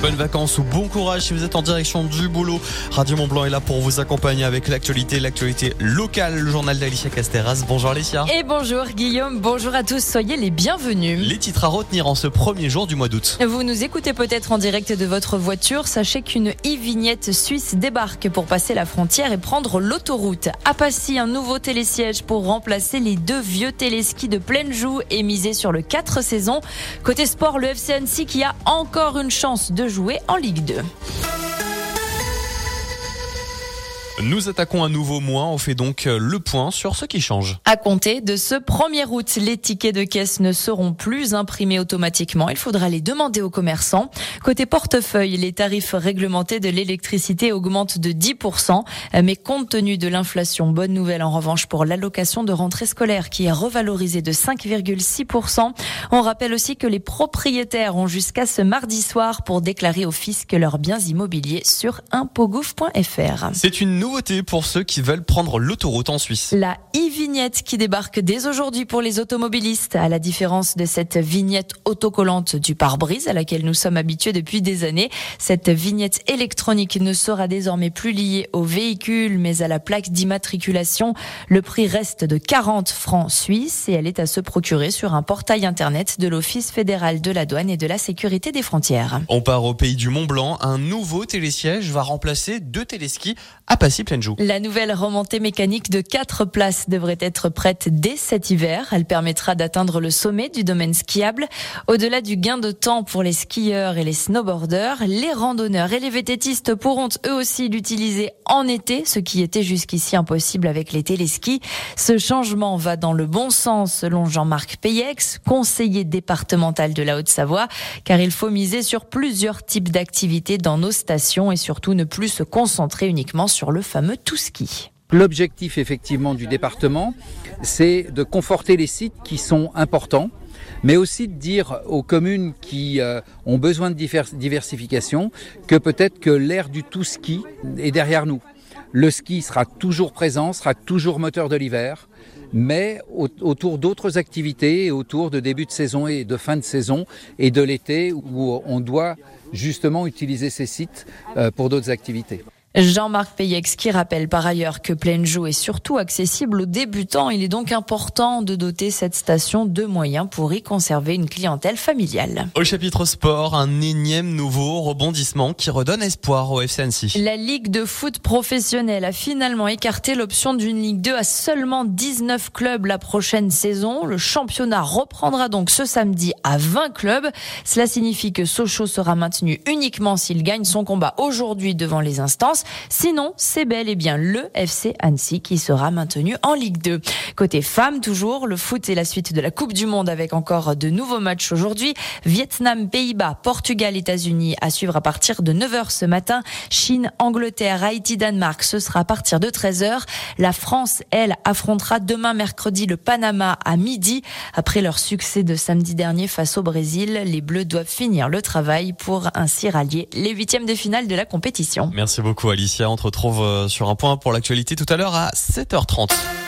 Bonnes vacances ou bon courage si vous êtes en direction du boulot. Radio Mont Blanc est là pour vous accompagner avec l'actualité, l'actualité locale, le journal d'Alicia Casteras. Bonjour Alicia. Et bonjour Guillaume, bonjour à tous, soyez les bienvenus. Les titres à retenir en ce premier jour du mois d'août. Vous nous écoutez peut-être en direct de votre voiture, sachez qu'une e-vignette suisse débarque pour passer la frontière et prendre l'autoroute. À Passy, un nouveau télésiège pour remplacer les deux vieux téléskis de pleine joue et miser sur le 4 saisons. Côté sport, le FC Annecy qui a encore une chance de jouer en Ligue 2. Nous attaquons un nouveau mois. On fait donc euh, le point sur ce qui change. À compter de ce 1er août, les tickets de caisse ne seront plus imprimés automatiquement. Il faudra les demander aux commerçants. Côté portefeuille, les tarifs réglementés de l'électricité augmentent de 10%. Mais compte tenu de l'inflation, bonne nouvelle en revanche pour l'allocation de rentrée scolaire qui est revalorisée de 5,6%. On rappelle aussi que les propriétaires ont jusqu'à ce mardi soir pour déclarer au fisc leurs biens immobiliers sur. C'est une nouveauté pour ceux qui veulent prendre l'autoroute en Suisse. La e-vignette qui débarque dès aujourd'hui pour les automobilistes, à la différence de cette vignette autocollante du pare-brise à laquelle nous sommes habitués depuis des années. Cette vignette électronique ne sera désormais plus liée au véhicule mais à la plaque d'immatriculation. Le prix reste de 40 francs suisses et elle est à se procurer sur un portail internet de l'Office fédéral de la douane et de la sécurité des frontières. On part au pays du Mont Blanc. Un nouveau télésiège va remplacer deux téléskis à La nouvelle remontée mécanique de 4 places devrait être prête dès cet hiver. Elle permettra d'atteindre le sommet du domaine skiable. Au-delà du gain de temps pour les skieurs et les snowboarders, les randonneurs et les vététistes pourront eux aussi l'utiliser en été, ce qui était jusqu'ici impossible avec les téléskis. Ce changement va dans le bon sens selon Jean-Marc Payex, conseiller départemental de la Haute-Savoie, car il faut miser sur plusieurs types d'activités dans nos stations et surtout ne plus se concentrer uniquement sur le fameux tout ski. L'objectif effectivement du département, c'est de conforter les sites qui sont importants, mais aussi de dire aux communes qui euh, ont besoin de diversification que peut-être que l'ère du tout ski est derrière nous. Le ski sera toujours présent, sera toujours moteur de l'hiver, mais autour d'autres activités, autour de début de saison et de fin de saison et de l'été où on doit justement utiliser ces sites euh, pour d'autres activités. Jean-Marc Payex qui rappelle par ailleurs que Joue est surtout accessible aux débutants. Il est donc important de doter cette station de moyens pour y conserver une clientèle familiale. Au chapitre sport, un énième nouveau rebondissement qui redonne espoir au FCNC. La Ligue de foot professionnelle a finalement écarté l'option d'une Ligue 2 à seulement 19 clubs la prochaine saison. Le championnat reprendra donc ce samedi à 20 clubs. Cela signifie que Sochaux sera maintenu uniquement s'il gagne son combat aujourd'hui devant les instances. Sinon, c'est bel et bien le FC Annecy qui sera maintenu en Ligue 2. Côté femmes, toujours, le foot et la suite de la Coupe du Monde avec encore de nouveaux matchs aujourd'hui. Vietnam, Pays-Bas, Portugal, États-Unis à suivre à partir de 9h ce matin. Chine, Angleterre, Haïti, Danemark, ce sera à partir de 13h. La France, elle, affrontera demain mercredi le Panama à midi. Après leur succès de samedi dernier face au Brésil, les Bleus doivent finir le travail pour ainsi rallier les huitièmes de finale de la compétition. Merci beaucoup. Alicia. On te retrouve euh, sur un point pour l'actualité tout à l'heure à 7h30.